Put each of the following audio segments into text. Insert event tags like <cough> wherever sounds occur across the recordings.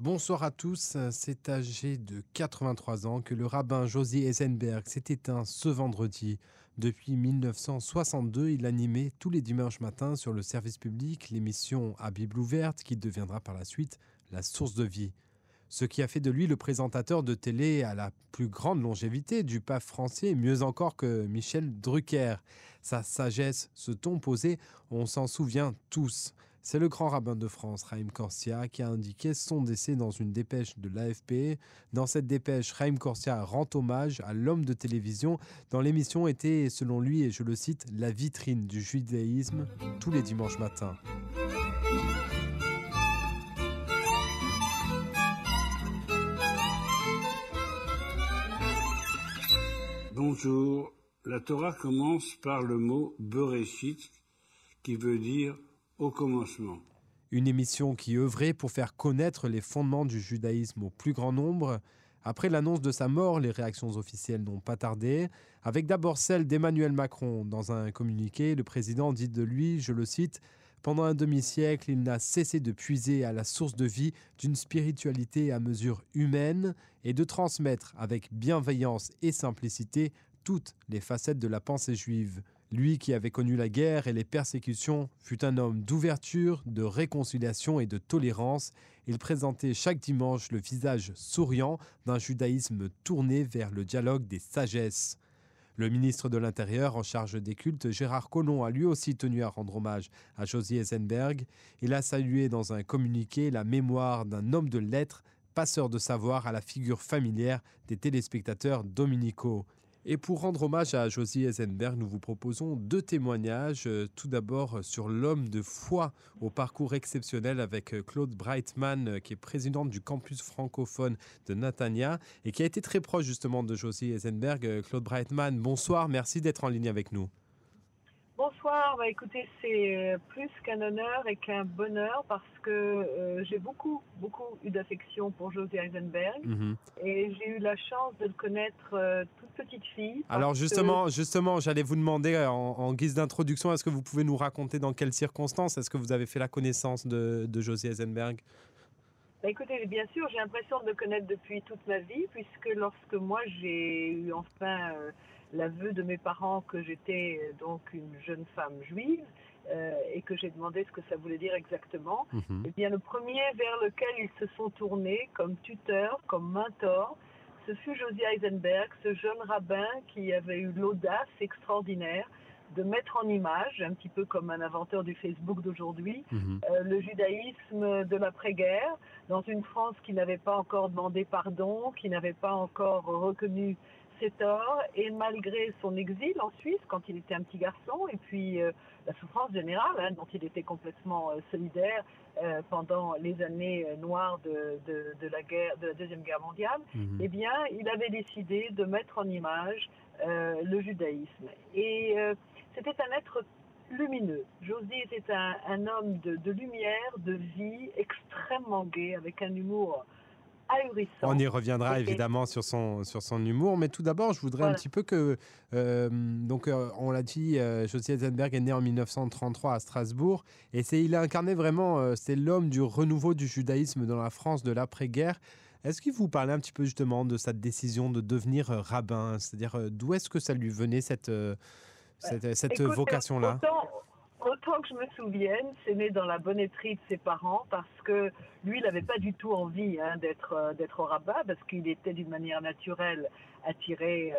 Bonsoir à tous, c'est âgé de 83 ans que le rabbin Josie Eisenberg s'est éteint ce vendredi. Depuis 1962, il animait tous les dimanches matins sur le service public l'émission à Bible ouverte qui deviendra par la suite la source de vie. Ce qui a fait de lui le présentateur de télé à la plus grande longévité du pape français, mieux encore que Michel Drucker. Sa sagesse, ce ton posé, on s'en souvient tous. C'est le grand rabbin de France, Raïm Corsia, qui a indiqué son décès dans une dépêche de l'AFP. Dans cette dépêche, Raïm Corsia rend hommage à l'homme de télévision dont l'émission était, selon lui, et je le cite, la vitrine du judaïsme tous les dimanches matins. Bonjour. La Torah commence par le mot Bereshit, qui veut dire au commencement. Une émission qui œuvrait pour faire connaître les fondements du judaïsme au plus grand nombre. Après l'annonce de sa mort, les réactions officielles n'ont pas tardé, avec d'abord celle d'Emmanuel Macron. Dans un communiqué, le président dit de lui, je le cite, Pendant un demi-siècle, il n'a cessé de puiser à la source de vie d'une spiritualité à mesure humaine et de transmettre avec bienveillance et simplicité toutes les facettes de la pensée juive. Lui qui avait connu la guerre et les persécutions fut un homme d'ouverture, de réconciliation et de tolérance. Il présentait chaque dimanche le visage souriant d'un judaïsme tourné vers le dialogue des sagesses. Le ministre de l'Intérieur en charge des cultes, Gérard Collomb, a lui aussi tenu à rendre hommage à Josie Eisenberg. Il a salué dans un communiqué la mémoire d'un homme de lettres, passeur de savoir à la figure familière des téléspectateurs dominicaux. Et pour rendre hommage à Josie Eisenberg, nous vous proposons deux témoignages. Euh, tout d'abord sur l'homme de foi au parcours exceptionnel avec euh, Claude Breitman, euh, qui est présidente du campus francophone de Natania et qui a été très proche justement de Josie Eisenberg. Claude Breitman, bonsoir, merci d'être en ligne avec nous. Bonsoir, bah, écoutez, c'est plus qu'un honneur et qu'un bonheur parce que euh, j'ai beaucoup, beaucoup eu d'affection pour Josie Eisenberg Mhm. et j'ai eu la chance de le connaître euh, toute petite fille. Alors que- justement, justement, j'allais vous demander euh, en, en guise d'introduction, est-ce que vous pouvez nous raconter dans quelles circonstances est-ce que vous avez fait la connaissance de, de Josie Eisenberg? Bah, écoutez, bien sûr, j'ai l'impression de le connaître depuis toute ma vie, puisque lorsque moi j'ai eu enfin euh, l'aveu de mes parents que j'étais euh, donc une jeune femme juive euh, et que j'ai demandé ce que ça voulait dire exactement, Mhm. eh bien le premier vers lequel ils se sont tournés comme tuteur, comme mentor, ce fut Josie Eisenberg, ce jeune rabbin qui avait eu l'audace extraordinaire de mettre en image, un petit peu comme un inventeur du Facebook d'aujourd'hui, Mhm. euh, le judaïsme de l'après-guerre, dans une France qui n'avait pas encore demandé pardon, qui n'avait pas encore reconnu ses torts, et malgré son exil en Suisse quand il était un petit garçon, et puis euh, la souffrance générale hein, dont il était complètement euh, solidaire euh, pendant les années noires de, de, de la guerre, de la deuxième guerre mondiale, eh bien, il avait décidé de mettre en image le judaïsme. Et c'était un être lumineux. Josie était un, un homme de, de lumière, de vie, extrêmement gai, avec un humour ahurissant. On y reviendra évidemment sur son, sur son humour, mais tout d'abord, je voudrais un petit peu que, euh, donc euh, on l'a dit, euh, Josie Eisenberg est né en 1933 à Strasbourg, et c'est il a incarné vraiment, euh, c'est l'homme du renouveau du judaïsme dans la France de l'après-guerre. Est-ce qu'il vous parlait un petit peu justement de sa décision de devenir rabbin, c'est-à-dire d'où est-ce que ça lui venait cette, cette, vocation-là? Autant, autant que je me souvienne, c'est né dans la bonnetterie de ses parents parce que lui, il n'avait pas du tout envie hein, d'être euh, d'être rabbin parce qu'il était d'une manière naturelle attiré euh,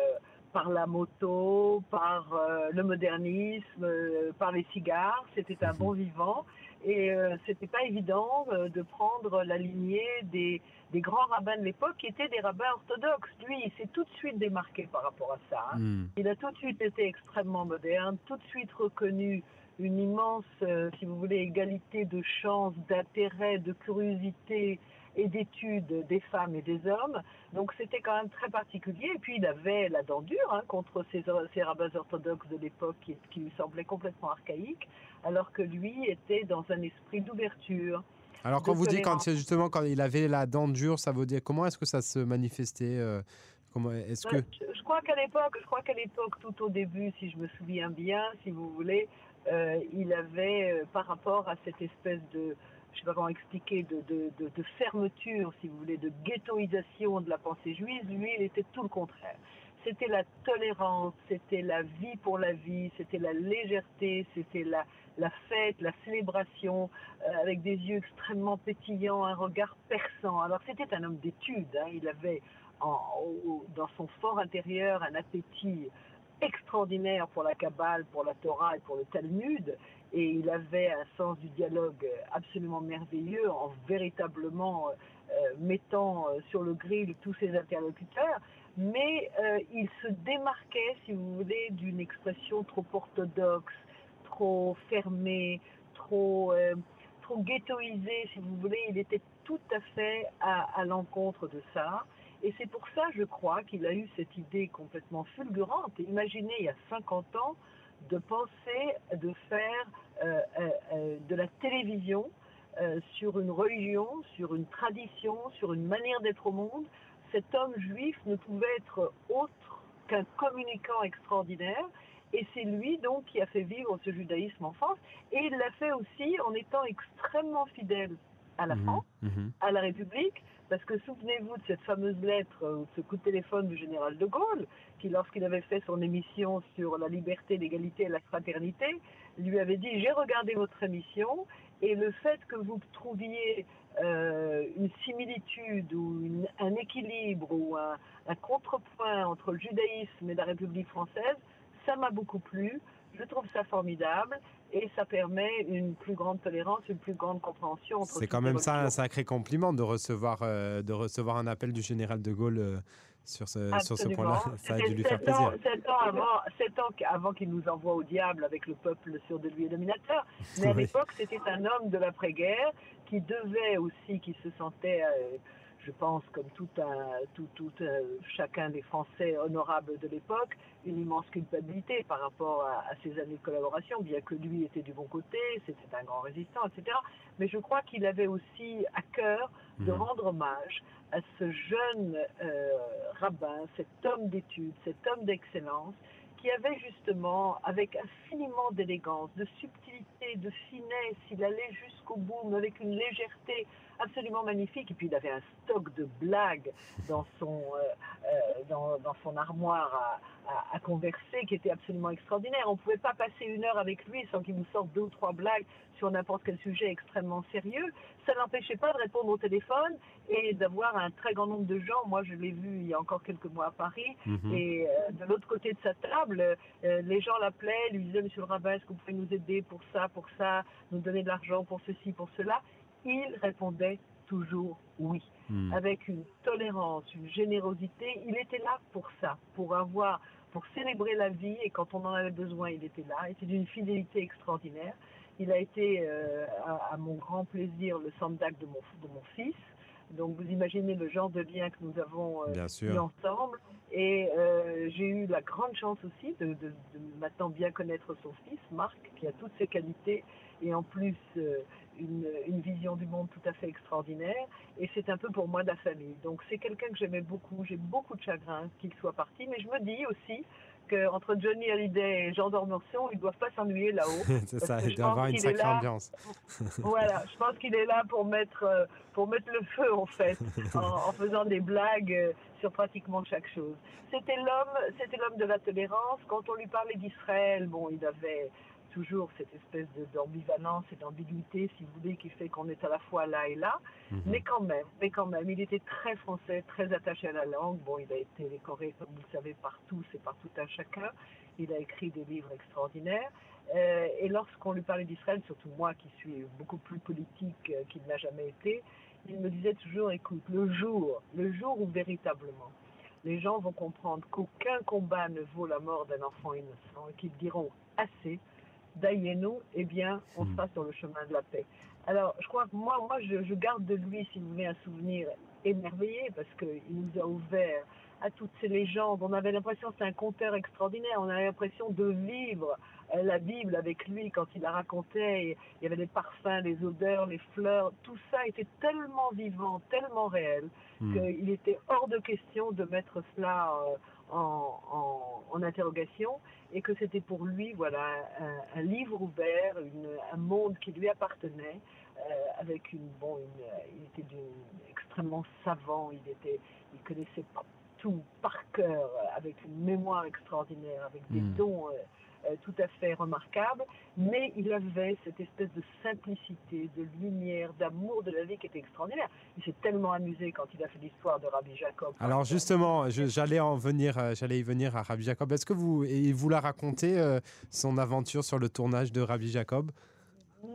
par la moto, par euh, le modernisme, euh, par les cigares. C'était un bon vivant et c'était pas évident de prendre la lignée des des grands rabbins de l'époque qui étaient des rabbins orthodoxes. Lui, il s'est tout de suite démarqué par rapport à ça. hein. Hmm. Il a tout de suite été extrêmement moderne, tout de suite reconnu une immense, euh, si vous voulez, égalité de chance, d'intérêt, de curiosité et d'études des femmes et des hommes. Donc c'était quand même très particulier. Et puis il avait la dent dure hein, contre ces, ces rabbins orthodoxes de l'époque qui, qui lui semblaient complètement archaïques, alors que lui était dans un esprit d'ouverture. Alors quand vous dites quand justement quand il avait la dent dure, ça veut dire comment est-ce que ça se manifestait euh, Comment est-ce que Ouais, je, je crois qu'à l'époque, je crois qu'à l'époque, tout au début, si je me souviens bien, si vous voulez, il avait, euh, par rapport à cette espèce de je sais expliquer, de, fermeture, si vous voulez, de ghettoisation de la pensée juive, lui, il était tout le contraire. C'était la tolérance, c'était la vie pour la vie, c'était la légèreté, c'était la, fête, la célébration, euh, avec des yeux extrêmement pétillants, un regard perçant. Alors c'était un homme d'études, hein. il avait dans son fort intérieur un appétit extraordinaire pour la Kabbale, pour la Torah et pour le Talmud, et il avait un sens du dialogue absolument merveilleux en véritablement euh, mettant euh, sur le grill tous ses interlocuteurs, mais il se démarquait, si vous voulez, d'une expression trop orthodoxe, trop fermé, trop, euh, trop ghettoisé, si vous voulez. Il était tout à fait à, l'encontre de ça. Et c'est pour ça, je crois, qu'il a eu cette idée complètement fulgurante. Imaginez, il y a 50 ans, de penser de faire euh, euh, de la télévision sur une religion, sur une tradition, sur une manière d'être au monde. Cet homme juif ne pouvait être autre qu'un communicant extraordinaire. Et c'est lui donc qui a fait vivre ce judaïsme en France. Et il l'a fait aussi en étant extrêmement fidèle à la mhm, France, mhm. à la République, parce que souvenez-vous de cette fameuse lettre, euh, ce coup de téléphone du général de Gaulle, qui lorsqu'il avait fait son émission sur la liberté, l'égalité et la fraternité, lui avait dit j'ai regardé votre émission et le fait que vous trouviez euh, une similitude ou un équilibre ou un contrepoint entre le judaïsme et la République française, ça m'a beaucoup plu. Je trouve ça formidable et ça permet une plus grande tolérance, une plus grande compréhension. C'est quand même ça un sacré compliment de recevoir, euh, de recevoir un appel du général de Gaulle euh, sur ce, sur ce point-là. <laughs> Ça a dû lui faire plaisir. Sept ans avant, sept ans avant qu'il nous envoie au diable avec le peuple sur de lui et dominateur. <laughs> Mais à l'époque, c'était un homme de l'après-guerre qui devait aussi, qui se sentait... Euh, je pense, comme tout, un, tout, tout chacun des Français honorables de l'époque, une immense culpabilité par rapport à, ses années de collaboration, bien que lui était du bon côté, c'était un grand résistant, etc. Mais je crois qu'il avait aussi à cœur de mhm. rendre hommage à ce jeune euh, rabbin, cet homme d'études, cet homme d'excellence, qui avait justement, avec infiniment d'élégance, de subtilité, de finesse, il allait jusqu'au bout, mais avec une légèreté absolument magnifique. Et puis il avait un stock de blagues dans son, euh, euh, dans, dans, son armoire à, à, converser qui était absolument extraordinaire. On ne pouvait pas passer une heure avec lui sans qu'il nous sorte deux ou trois blagues sur n'importe quel sujet extrêmement sérieux. Ça n'empêchait pas de répondre au téléphone et d'avoir un très grand nombre de gens. Moi, je l'ai vu il y a encore quelques mois à Paris. Mhm. Et euh, de l'autre côté de sa table, les gens l'appelaient, lui disaient, Monsieur le rabbin, est-ce que vous pouvez nous aider pour ça, pour ça, nous donner de l'argent pour ceci, pour cela? Il répondait toujours oui, hmm. avec une tolérance, une générosité. Il était là pour ça, pour avoir, pour célébrer la vie et quand on en avait besoin, il était là. Il était d'une fidélité extraordinaire. Il a été, euh, à, mon grand plaisir, le sandak de mon, de mon fils. Donc vous imaginez le genre de lien que nous avons euh, ensemble. Et euh, j'ai eu la grande chance aussi de, de, maintenant bien connaître son fils, Marc, qui a toutes ses qualités et en plus euh, une, vision du monde tout à fait extraordinaire. Et c'est un peu pour moi de la famille. Donc c'est quelqu'un que j'aimais beaucoup. J'ai beaucoup de chagrin qu'il soit parti. Mais je me dis aussi qu'entre Johnny Hallyday et Jean Dormurson, ils ne doivent pas s'ennuyer là-haut. <laughs> c'est ça, il doit avoir une sacrée ambiance. <laughs> voilà, je pense qu'il est là pour mettre, euh, pour mettre le feu en fait, <laughs> en, faisant des blagues euh, sur pratiquement chaque chose. C'était l'homme, c'était l'homme de la tolérance. Quand on lui parlait d'Israël, bon, il avait toujours cette espèce d'ambivalence et d'ambiguïté, si vous voulez, qui fait qu'on est à la fois là et là. Mhm. Mais quand même, mais quand même, il était très français, très attaché à la langue. Bon, il a été décoré, comme vous le savez, partout, c'est par tout un chacun. Il a écrit des livres extraordinaires. Euh, et lorsqu'on lui parlait d'Israël, surtout moi qui suis beaucoup plus politique euh, qu'il n'a jamais été, il me disait toujours, écoute, le jour, le jour où véritablement les gens vont comprendre qu'aucun combat ne vaut la mort d'un enfant innocent et qu'ils diront assez, Dayenu, eh bien, on hmm. sera sur le chemin de la paix. Alors, je crois que moi, moi je, garde de lui, si vous voulez, un souvenir émerveillé parce qu'il nous a ouvert à toutes ces légendes. On avait l'impression c'était un conteur extraordinaire. On avait l'impression de vivre euh, la Bible avec lui quand il la racontait. Il y avait des parfums, des odeurs, les fleurs. Tout ça était tellement vivant, tellement réel, hmm. qu'il était hors de question de mettre cela euh, en, interrogation et que c'était pour lui voilà un, livre ouvert, un monde qui lui appartenait avec une, bon, il était extrêmement savant, il, était, il connaissait tout par cœur, avec une mémoire extraordinaire, avec des hmm. dons euh, tout à fait remarquable, mais il avait cette espèce de simplicité, de lumière, d'amour de la vie qui était extraordinaire. Il s'est tellement amusé quand il a fait l'histoire de Rabbi Jacob. Alors justement, j'allais en venir, euh, j'allais y venir à Rabbi Jacob. Est-ce que vous, il vous l'a raconté euh, son aventure sur le tournage de Rabbi Jacob?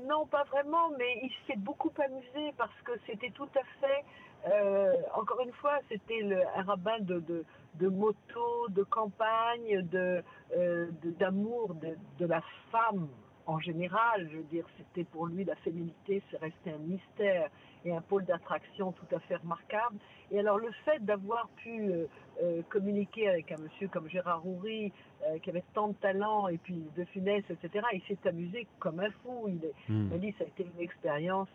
Non, pas vraiment, mais il s'est beaucoup amusé parce que c'était tout à fait, encore une fois, c'était un rabbin de, de moto, de campagne, euh, de, d'amour de, de, la femme en général. Je veux dire, c'était pour lui la féminité, c'est resté un mystère et un pôle d'attraction tout à fait remarquable. Et alors le fait d'avoir pu euh, euh, communiquer avec un monsieur comme Gérard Houry, qui avait tant de talent, et puis de Funès, etc., il s'est amusé comme un fou. Il, hmm. m'a dit ça a été une expérience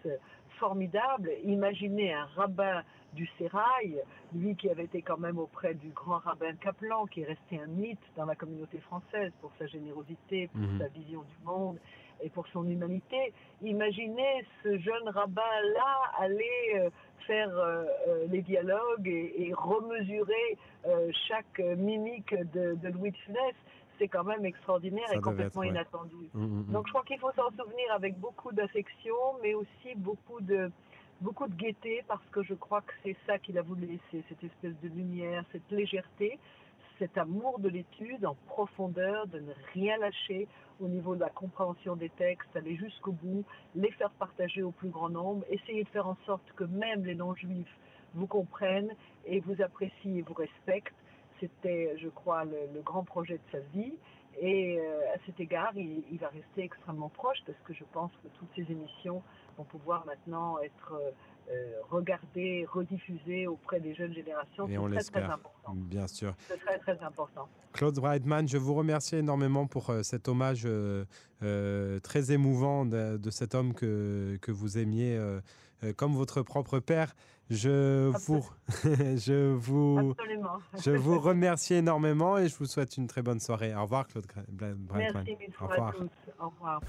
formidable. Imaginez un rabbin du Sérail, lui qui avait été quand même auprès du grand rabbin Kaplan, qui est resté un mythe dans la communauté française pour sa générosité, pour mhm. sa vision du monde et pour son humanité. Imaginez ce jeune rabbin-là aller euh, faire euh, euh, les dialogues et, remesurer chaque mimique de, Louis de Funès c'est quand même extraordinaire et complètement inattendu. Mm, mm, mm. Donc je crois qu'il faut s'en souvenir avec beaucoup d'affection, mais aussi beaucoup de, beaucoup de gaieté, parce que je crois que c'est ça qu'il a voulu laisser, cette espèce de lumière, cette légèreté, cet amour de l'étude en profondeur, de ne rien lâcher au niveau de la compréhension des textes, aller jusqu'au bout, les faire partager au plus grand nombre, essayer de faire en sorte que même les non-juifs vous comprennent et vous apprécient et vous respectent c'était, je crois, le, grand projet de sa vie. Et euh, à cet égard, il, va rester extrêmement proche parce que je pense que toutes ces émissions vont pouvoir maintenant être euh, regardées, rediffusées auprès des jeunes générations. Et on l'espère. Bien sûr. C'est très, très important. Claude Brightman, je vous remercie énormément pour euh, cet hommage très émouvant de, cet homme que, que vous aimiez comme votre propre père. Je vous, <laughs> je vous, je vous remercie énormément et je vous souhaite une très bonne soirée. Au revoir, Claude Brightman. Merci, Au revoir. Au revoir.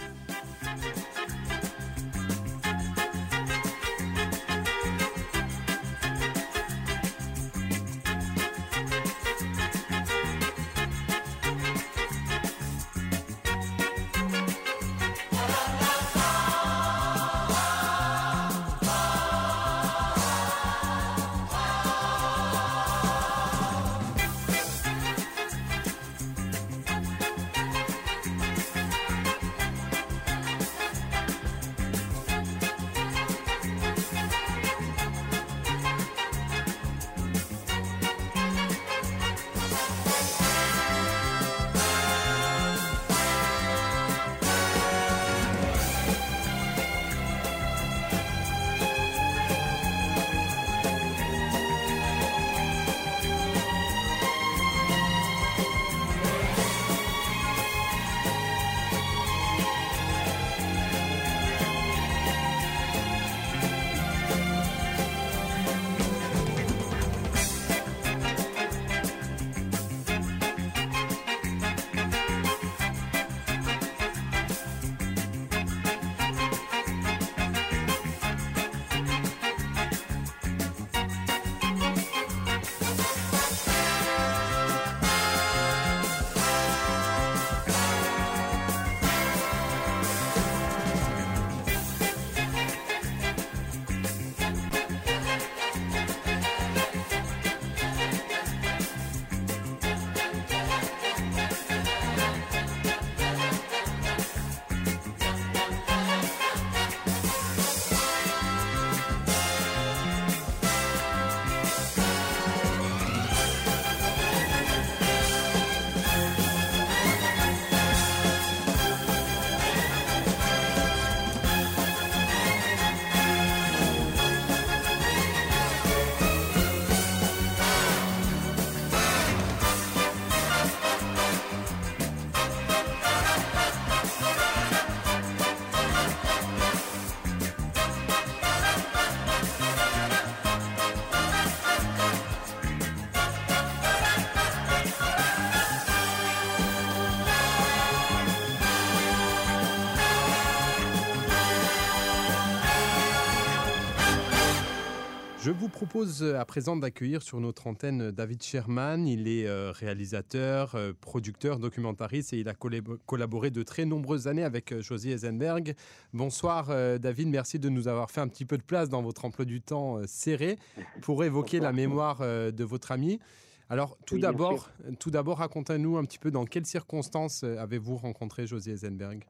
Propose à présent d'accueillir sur notre antenne David Sherman. Il est réalisateur, producteur, documentariste et il a collaboré de très nombreuses années avec Josie Eisenberg. Bonsoir David, merci de nous avoir fait un petit peu de place dans votre emploi du temps serré pour évoquer la mémoire de votre ami. Alors, tout d'abord, tout d'abord, racontez-nous un petit peu dans quelles circonstances euh, avez-vous rencontré Josie Eisenberg?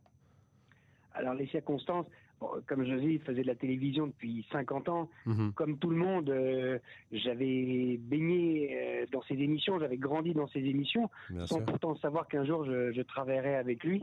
Alors, les circonstances, comme Josie faisait de la télévision depuis 50 ans, mhm. comme tout le monde, euh, j'avais baigné euh, dans ses émissions, j'avais grandi dans ses émissions, sans pourtant savoir qu'un jour je, je, travaillerais avec lui.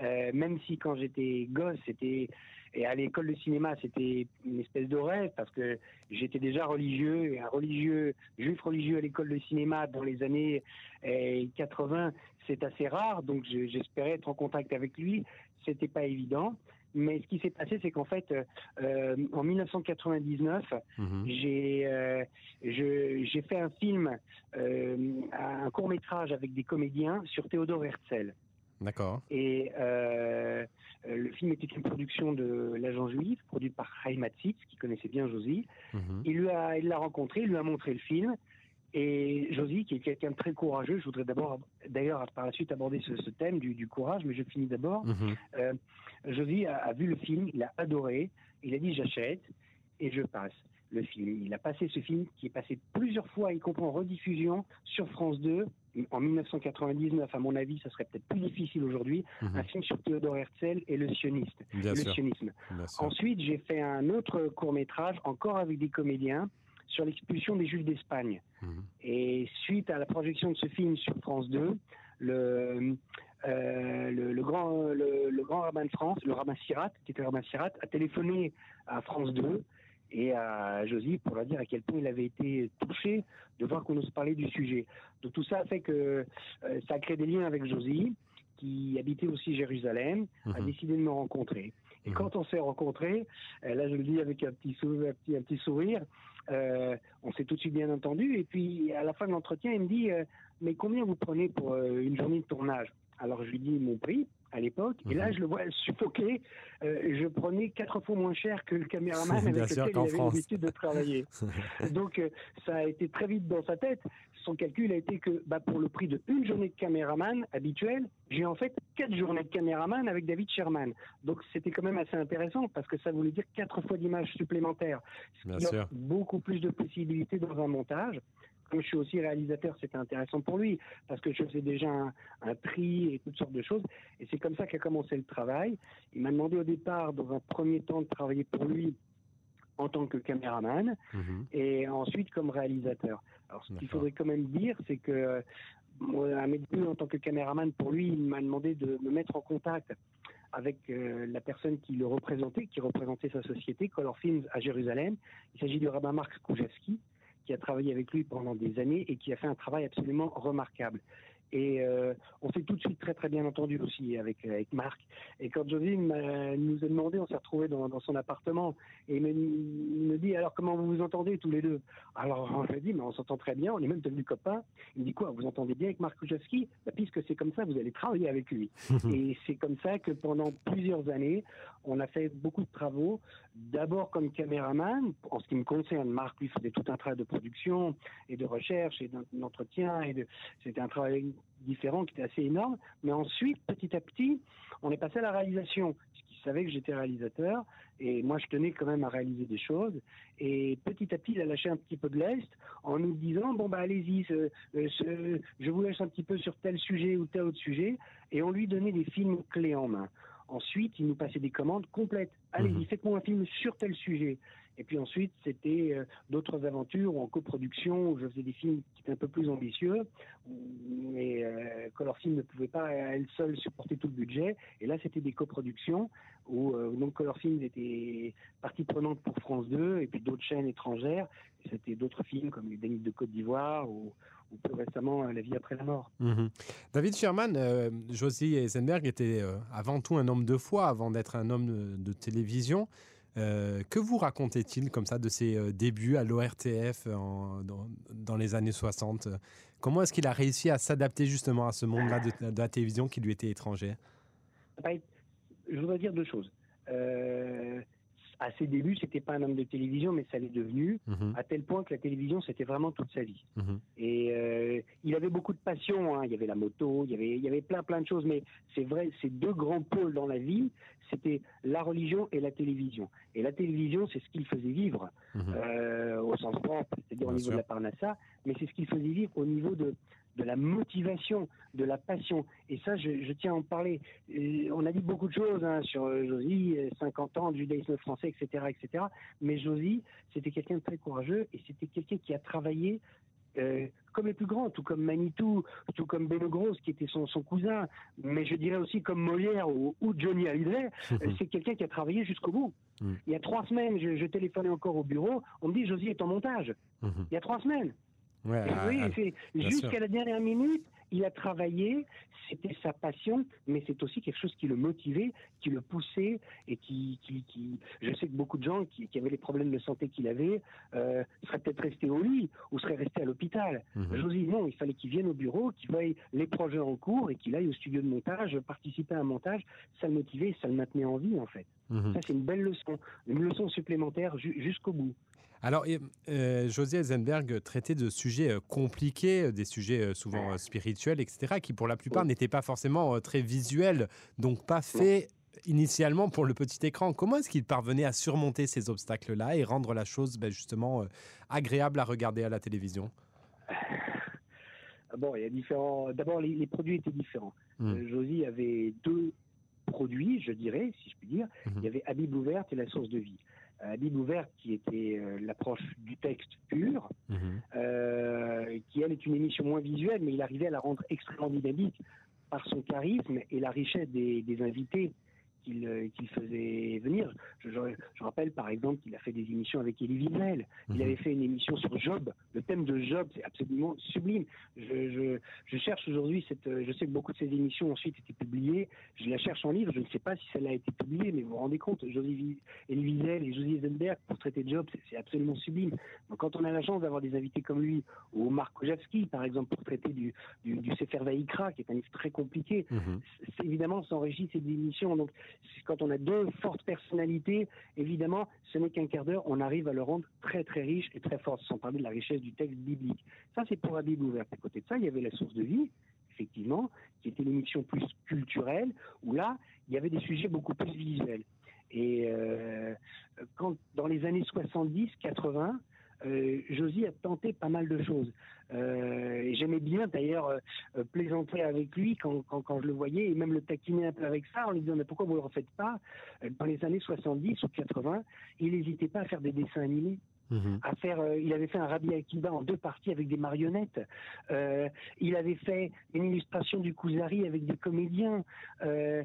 même si quand j'étais gosse, c'était et à l'école de cinéma, c'était une espèce de rêve parce que j'étais déjà religieux et un religieux, juif religieux à l'école de cinéma dans les années 80, eh, c'est assez rare. Donc j'espérais être en contact avec lui. C'était pas évident. Mais ce qui s'est passé, c'est qu'en fait, euh, en 1999, mhm. j'ai euh, j'ai fait un film, euh, un court métrage avec des comédiens sur Théodore Herzl. D'accord. Et euh, le film était une production de l'agent juif, produit par Chaim Matzitz, qui connaissait bien Josie. Mhm. Il l'a rencontré, il lui a montré le film. Et Josie, qui est quelqu'un de très courageux, je voudrais d'abord, d'ailleurs, par la suite aborder ce, thème du, courage, mais je finis d'abord. Euh, Josie a, vu le film, il a adoré, il a dit j'achète et je passe le film. Il a passé ce film qui est passé plusieurs fois, y compris en rediffusion sur France 2 en 1999, à mon avis, ça serait peut-être plus difficile aujourd'hui, mhm. un film sur Théodore Herzl et le, sioniste, le sionisme. Ensuite, j'ai fait un autre court métrage, encore avec des comédiens, sur l'expulsion des Juifs d'Espagne. Mhm. Et suite à la projection de ce film sur France 2, le, euh, le, grand, le, grand rabbin de France, le rabbin Sirat, qui était le rabbin Sirat, a téléphoné à France 2 et à Josie pour leur dire à quel point il avait été touché de voir qu'on ose parler du sujet. Donc tout ça fait que euh, ça a créé des liens avec Josie, qui habitait aussi Jérusalem, a mhm. décidé de me rencontrer. Et mhm. quand on s'est rencontrés, euh, là je le dis avec un petit sourire, un petit, sourire euh, on s'est tout de suite bien entendu. Et puis à la fin de l'entretien, il me dit mais combien vous prenez pour une journée de tournage? Alors je lui dis mon prix à l'époque. Et là, mhm. je le vois suffoquer. Euh, je prenais quatre fois moins cher que le caméraman <laughs> avec lequel il avait l'habitude de travailler. <laughs> Donc, euh, ça a été très vite dans sa tête. Son calcul a été que bah, pour le prix de une journée de caméraman habituel, j'ai en fait quatre journées de caméraman avec David Sherman. Donc, c'était quand même assez intéressant parce que ça voulait dire quatre fois d'images supplémentaires. Ce qui offre beaucoup plus de possibilités dans un montage comme je suis aussi réalisateur, c'était intéressant pour lui parce que je faisais déjà un, tri et toutes sortes de choses. Et c'est comme ça qu'a commencé le travail. Il m'a demandé au départ, dans un premier temps, de travailler pour lui en tant que caméraman mhm. et ensuite comme réalisateur. Alors ce qu'il faudrait quand même dire, c'est que débuts en tant que caméraman, pour lui, il m'a demandé de me mettre en contact avec euh, la personne qui le représentait, qui représentait sa société, Color Films à Jérusalem. Il s'agit du rabbin Marc Koujewski, qui a travaillé avec lui pendant des années et qui a fait un travail absolument remarquable. Et euh, on s'est tout de suite très très bien entendu aussi avec, avec Marc. Et quand Josie nous a demandé, on s'est retrouvés dans, dans, son appartement et il me, dit alors comment vous vous entendez tous les deux? Alors on lui a dit mais on s'entend très bien, on est même devenus copains. Il me dit quoi, vous entendez bien avec Marc Koujewski bah, Puisque c'est comme ça, vous allez travailler avec lui. <laughs> et c'est comme ça que pendant plusieurs années, on a fait beaucoup de travaux. D'abord comme caméraman, en ce qui me concerne, Marc lui faisait tout un travail de production et de recherche et d'entretien et de, c'était un travail différent qui était assez énorme. Mais ensuite, petit à petit, on est passé à la réalisation. Puisqu'il savait que j'étais réalisateur et moi je tenais quand même à réaliser des choses. Et petit à petit, il a lâché un petit peu de l'est en nous disant bon bah allez-y, je vous laisse un petit peu sur tel sujet ou tel autre sujet. Et on lui donnait des films clés en main. Ensuite, il nous passait des commandes complètes. Allez-y, mhm. faites-moi un film sur tel sujet. Et puis ensuite, c'était euh, d'autres aventures en coproduction où je faisais des films qui étaient un peu plus ambitieux, mais euh, Color Film ne pouvait pas à elle seule supporter tout le budget. Et là, c'était des coproductions où euh, donc Color Film était partie prenante pour France 2 et puis d'autres chaînes étrangères. C'était d'autres films comme Les Dénis de Côte d'Ivoire ou, plus récemment La vie après la mort. Mhm. David Sherman, Josie Eisenberg était avant tout un homme de foi avant d'être un homme de télévision. Euh, que vous racontait-il comme ça de ses euh, débuts à l'ORTF dans, les années 60 Comment est-ce qu'il a réussi à s'adapter justement à ce monde-là de, la télévision qui lui était étranger? Je voudrais dire deux choses. Euh, à ses débuts, c'était pas un homme de télévision, mais ça l'est devenu, mhm. à tel point que la télévision, c'était vraiment toute sa vie. Mhm. Et euh, il avait beaucoup de passion. Hein. Il y avait la moto, il y avait, il y avait plein, plein de choses. Mais c'est vrai, ces deux grands pôles dans la vie, c'était la religion et la télévision. Et la télévision, c'est ce qu'il faisait vivre mhm. euh, au sens propre, c'est-à-dire au niveau de la parnassa, mais c'est ce qu'il faisait vivre au niveau de de la motivation, de la passion. Et ça, je, tiens à en parler. on a dit beaucoup de choses hein, sur euh, Josie, 50 ans de judaïsme français, etc., etc. Mais Josie, c'était quelqu'un de très courageux et c'était quelqu'un qui a travaillé euh, comme les plus grands, tout comme Manitou, tout comme Beno Gross, qui était son, cousin, mais je dirais aussi comme Molière ou, Johnny Hallyday, euh, <laughs> c'est quelqu'un qui a travaillé jusqu'au bout. Mm. Il y a trois semaines, je, je, téléphonais encore au bureau, on me dit Josie est en montage. Mm-hmm. Il y a trois semaines. Ouais, oui, jusqu'à la dernière minute, il a travaillé, c'était sa passion, mais c'est aussi quelque chose qui le motivait, qui le poussait et qui, qui, je sais que beaucoup de gens qui, avaient les problèmes de santé qu'il avait euh, seraient peut-être restés au lit ou seraient restés à l'hôpital. Je dis non, il fallait qu'il vienne au bureau, qu'il voie les projets en cours et qu'il aille au studio de montage, participer à un montage. Ça le motivait, ça le maintenait en vie en fait. Mhm. Ça c'est une belle leçon, une leçon supplémentaire jusqu'au bout. Alors, euh, José Eisenberg traitait de sujets euh, compliqués, euh, des sujets souvent spirituels, etc., qui pour la plupart n'étaient pas forcément très visuels, donc pas faits initialement pour le petit écran. Comment est-ce qu'il parvenait à surmonter ces obstacles-là et rendre la chose ben, justement agréable à regarder à la télévision? Bon, il y a différents. D'abord, les, produits étaient différents. Mmh. Josie avait deux produits, je dirais, si je puis dire. Mmh. Il y avait Habib ouverte et la source de vie. Euh, Bible ouverte qui était euh, l'approche du texte pur, mhm. euh, qui elle est une émission moins visuelle, mais il arrivait à la rendre extrêmement dynamique par son charisme et la richesse des invités euh, qu'il faisait venir. Je, je, rappelle par exemple qu'il a fait des émissions avec Elie Wiesel. Il mhm. avait fait une émission sur Job. Le thème de Job, c'est absolument sublime. Je, je cherche aujourd'hui cette. Je sais que beaucoup de ces émissions ensuite étaient publiées. Je la cherche en livre. Je ne sais pas si celle a été publiée, mais vous vous rendez compte, Elie Wiesel et Josie Eisenberg pour traiter Job, c'est absolument sublime. Donc quand on a la chance d'avoir des invités comme lui, ou Marc Kojavski par exemple pour traiter du, du, du Sefer Vaikra, qui est un livre très compliqué, mhm. c'est évidemment s'enrichit ces émissions. Donc quand on a deux fortes personnalités, évidemment, ce n'est qu'un quart d'heure, on arrive à le rendre très très riche et très fort, sans parler de la richesse du texte biblique. Ça, c'est pour la Bible ouverte. À côté de ça, il y avait la source de vie, effectivement, qui était l'émission plus culturelle, où là, il y avait des sujets beaucoup plus visuels. Et euh, quand, dans les années 70-80, euh, Josie a tenté pas mal de choses. Euh, j'aimais bien d'ailleurs euh, plaisanter avec lui quand, je le voyais et même le taquiner un peu avec ça en lui disant mais pourquoi vous ne le refaites pas? Dans les années 70 ou 80, il n'hésitait pas à faire des dessins animés. Mhm. à faire. Euh, il avait fait un Rabbi Akiba en deux parties avec des marionnettes. Euh, il avait fait une illustration du Kuzari avec des comédiens. Euh,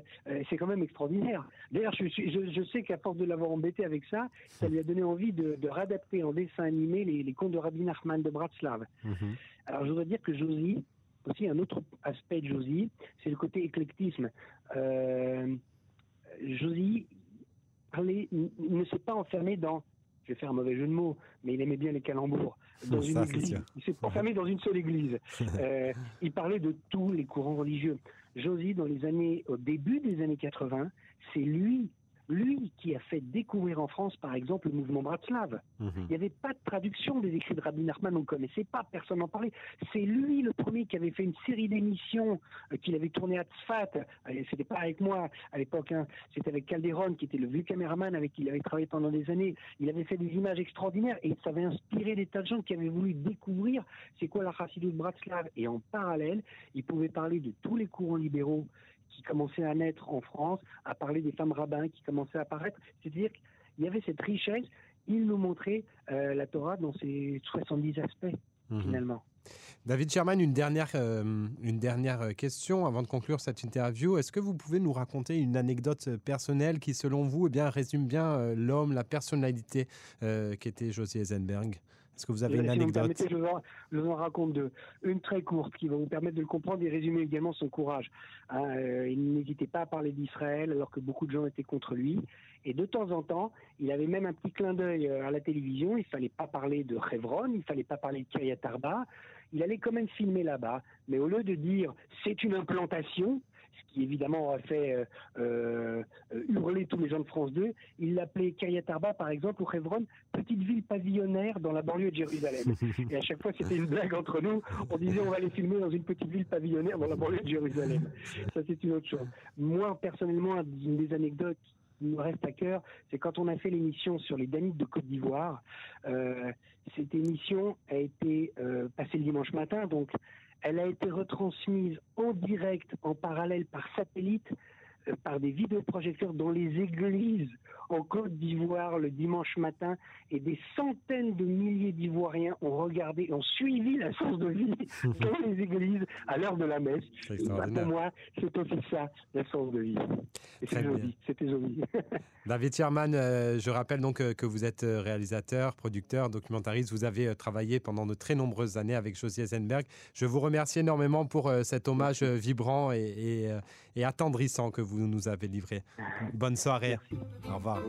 c'est quand même extraordinaire. D'ailleurs, je, je, sais qu'à force de l'avoir embêté avec ça, ça lui a donné envie de, de réadapter en dessin animé les, les, contes de Rabbi Nachman de Bratslav. Mhm. Alors, je voudrais dire que Josie, aussi un autre aspect de Josie, c'est le côté éclectisme. Josie parlait, ne s'est pas enfermé dans je vais faire un mauvais jeu de mots, mais il aimait bien les calembours. <laughs> Dans une église. Il s'est enfermé dans une seule église. <laughs> Euh, il parlait de tous les courants religieux. Josie, dans les années, au début des années 80, c'est lui lui qui a fait découvrir en France, par exemple, le mouvement Bratslav. Mhm. Il n'y avait pas de traduction des écrits de Rabbi Nachman, on ne connaissait pas, personne n'en parlait. C'est lui le premier qui avait fait une série d'émissions euh, qu'il avait tourné à Tzfat. Euh, c'était pas avec moi à l'époque, hein. c'était avec Calderon, qui était le vieux caméraman avec qui il avait travaillé pendant des années. Il avait fait des images extraordinaires et ça avait inspiré des tas de gens qui avaient voulu découvrir c'est quoi la Chassidut Bratslav. Et en parallèle, il pouvait parler de tous les courants libéraux qui commençait à naître en France, à parler des femmes rabbins qui commençaient à apparaître. C'est-à-dire qu'il y avait cette richesse. Il nous montrait euh, la Torah dans ses 70 aspects, mhm. finalement. David Sherman, une dernière, euh, une dernière question avant de conclure cette interview. Est-ce que vous pouvez nous raconter une anecdote personnelle qui, selon vous, eh bien, résume bien euh, l'homme, la personnalité qu'était Josie Eisenberg? Est-ce que vous avez une anecdote? je, vous en, raconte deux. Une très courte qui va vous permettre de le comprendre et résumer également son courage. Hein, euh, il n'hésitait pas à parler d'Israël alors que beaucoup de gens étaient contre lui. Et de temps en temps, il avait même un petit clin d'œil euh, à la télévision. Il fallait pas parler de Hebron, il fallait pas parler de Kiryat Arba. Il allait quand même filmer là-bas, mais au lieu de dire c'est une implantation, ce qui évidemment aurait fait euh, hurler tous les gens de France 2. Il l'appelait Kayatarba, par exemple, ou Hebron, petite ville pavillonnaire dans la banlieue de Jérusalem. Et à chaque fois, c'était une blague entre nous. On disait on va aller filmer dans une petite ville pavillonnaire dans la banlieue de Jérusalem. Ça, c'est une autre chose. Moi, personnellement, une des anecdotes me reste à cœur, c'est quand on a fait l'émission sur les Danites de Côte d'Ivoire. Euh, cette émission a été euh, passée le dimanche matin, donc elle a été retransmise en direct, en parallèle par satellite par des vidéoprojecteurs dans les églises en Côte d'Ivoire le dimanche matin et des centaines de milliers d'Ivoiriens ont regardé, ont suivi la source de vie <laughs> dans les églises à l'heure de la messe. Bah, pour moi, c'est aussi ça, la source de vie. c'était joli. <laughs> David Sherman, euh, je rappelle donc euh, que vous êtes réalisateur, producteur, documentariste. Vous avez travaillé pendant de très nombreuses années avec Josie Eisenberg. Je vous remercie énormément pour cet hommage vibrant et, et attendrissant que vous vous nous avez livré. Bonne soirée. Au revoir.